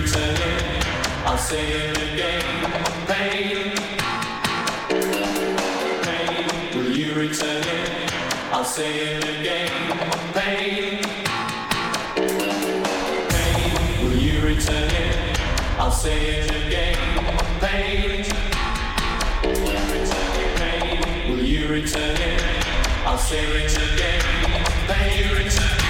return? I'll say it again. Pain. Pain. Will you return it? I'll say it again. Pain. Pain. Will you return it? I'll say it again. Pain. Pain. Will you return it? I'll say it again. Pain. Will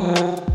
Mm-hmm.